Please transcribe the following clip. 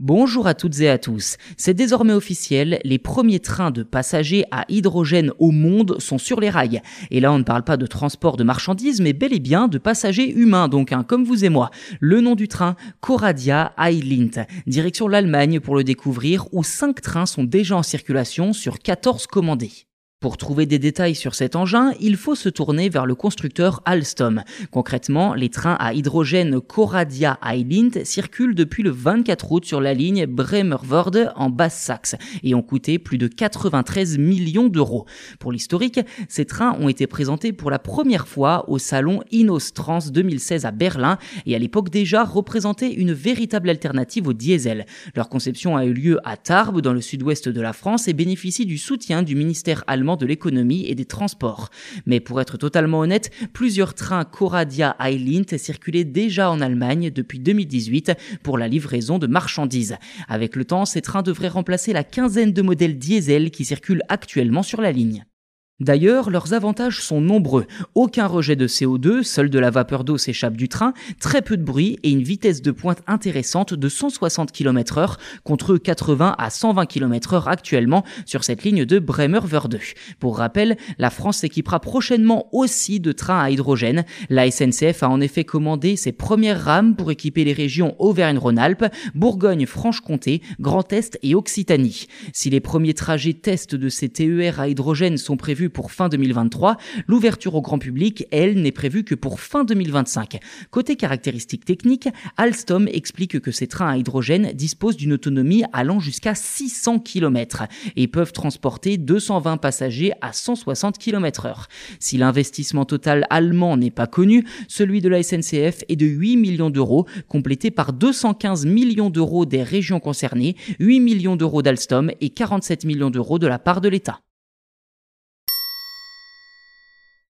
Bonjour à toutes et à tous. C'est désormais officiel, les premiers trains de passagers à hydrogène au monde sont sur les rails. Et là, on ne parle pas de transport de marchandises, mais bel et bien de passagers humains, donc hein, comme vous et moi. Le nom du train, Coradia Eilint. Direction l'Allemagne pour le découvrir, où cinq trains sont déjà en circulation sur 14 commandés. Pour trouver des détails sur cet engin, il faut se tourner vers le constructeur Alstom. Concrètement, les trains à hydrogène Coradia Eilint circulent depuis le 24 août sur la ligne Bremerwörde en Basse-Saxe et ont coûté plus de 93 millions d'euros. Pour l'historique, ces trains ont été présentés pour la première fois au salon Trans 2016 à Berlin et à l'époque déjà représentaient une véritable alternative au diesel. Leur conception a eu lieu à Tarbes dans le sud-ouest de la France et bénéficie du soutien du ministère allemand de l'économie et des transports. Mais pour être totalement honnête, plusieurs trains Coradia Eilint circulaient déjà en Allemagne depuis 2018 pour la livraison de marchandises. Avec le temps, ces trains devraient remplacer la quinzaine de modèles diesel qui circulent actuellement sur la ligne. D'ailleurs, leurs avantages sont nombreux. Aucun rejet de CO2, seul de la vapeur d'eau s'échappe du train, très peu de bruit et une vitesse de pointe intéressante de 160 km heure contre 80 à 120 km heure actuellement sur cette ligne de Bremer-Wörde. Pour rappel, la France s'équipera prochainement aussi de trains à hydrogène. La SNCF a en effet commandé ses premières rames pour équiper les régions Auvergne-Rhône-Alpes, Bourgogne-Franche-Comté, Grand Est et Occitanie. Si les premiers trajets tests de ces TER à hydrogène sont prévus pour fin 2023. L'ouverture au grand public, elle, n'est prévue que pour fin 2025. Côté caractéristiques techniques, Alstom explique que ces trains à hydrogène disposent d'une autonomie allant jusqu'à 600 km et peuvent transporter 220 passagers à 160 km heure. Si l'investissement total allemand n'est pas connu, celui de la SNCF est de 8 millions d'euros, complété par 215 millions d'euros des régions concernées, 8 millions d'euros d'Alstom et 47 millions d'euros de la part de l'État.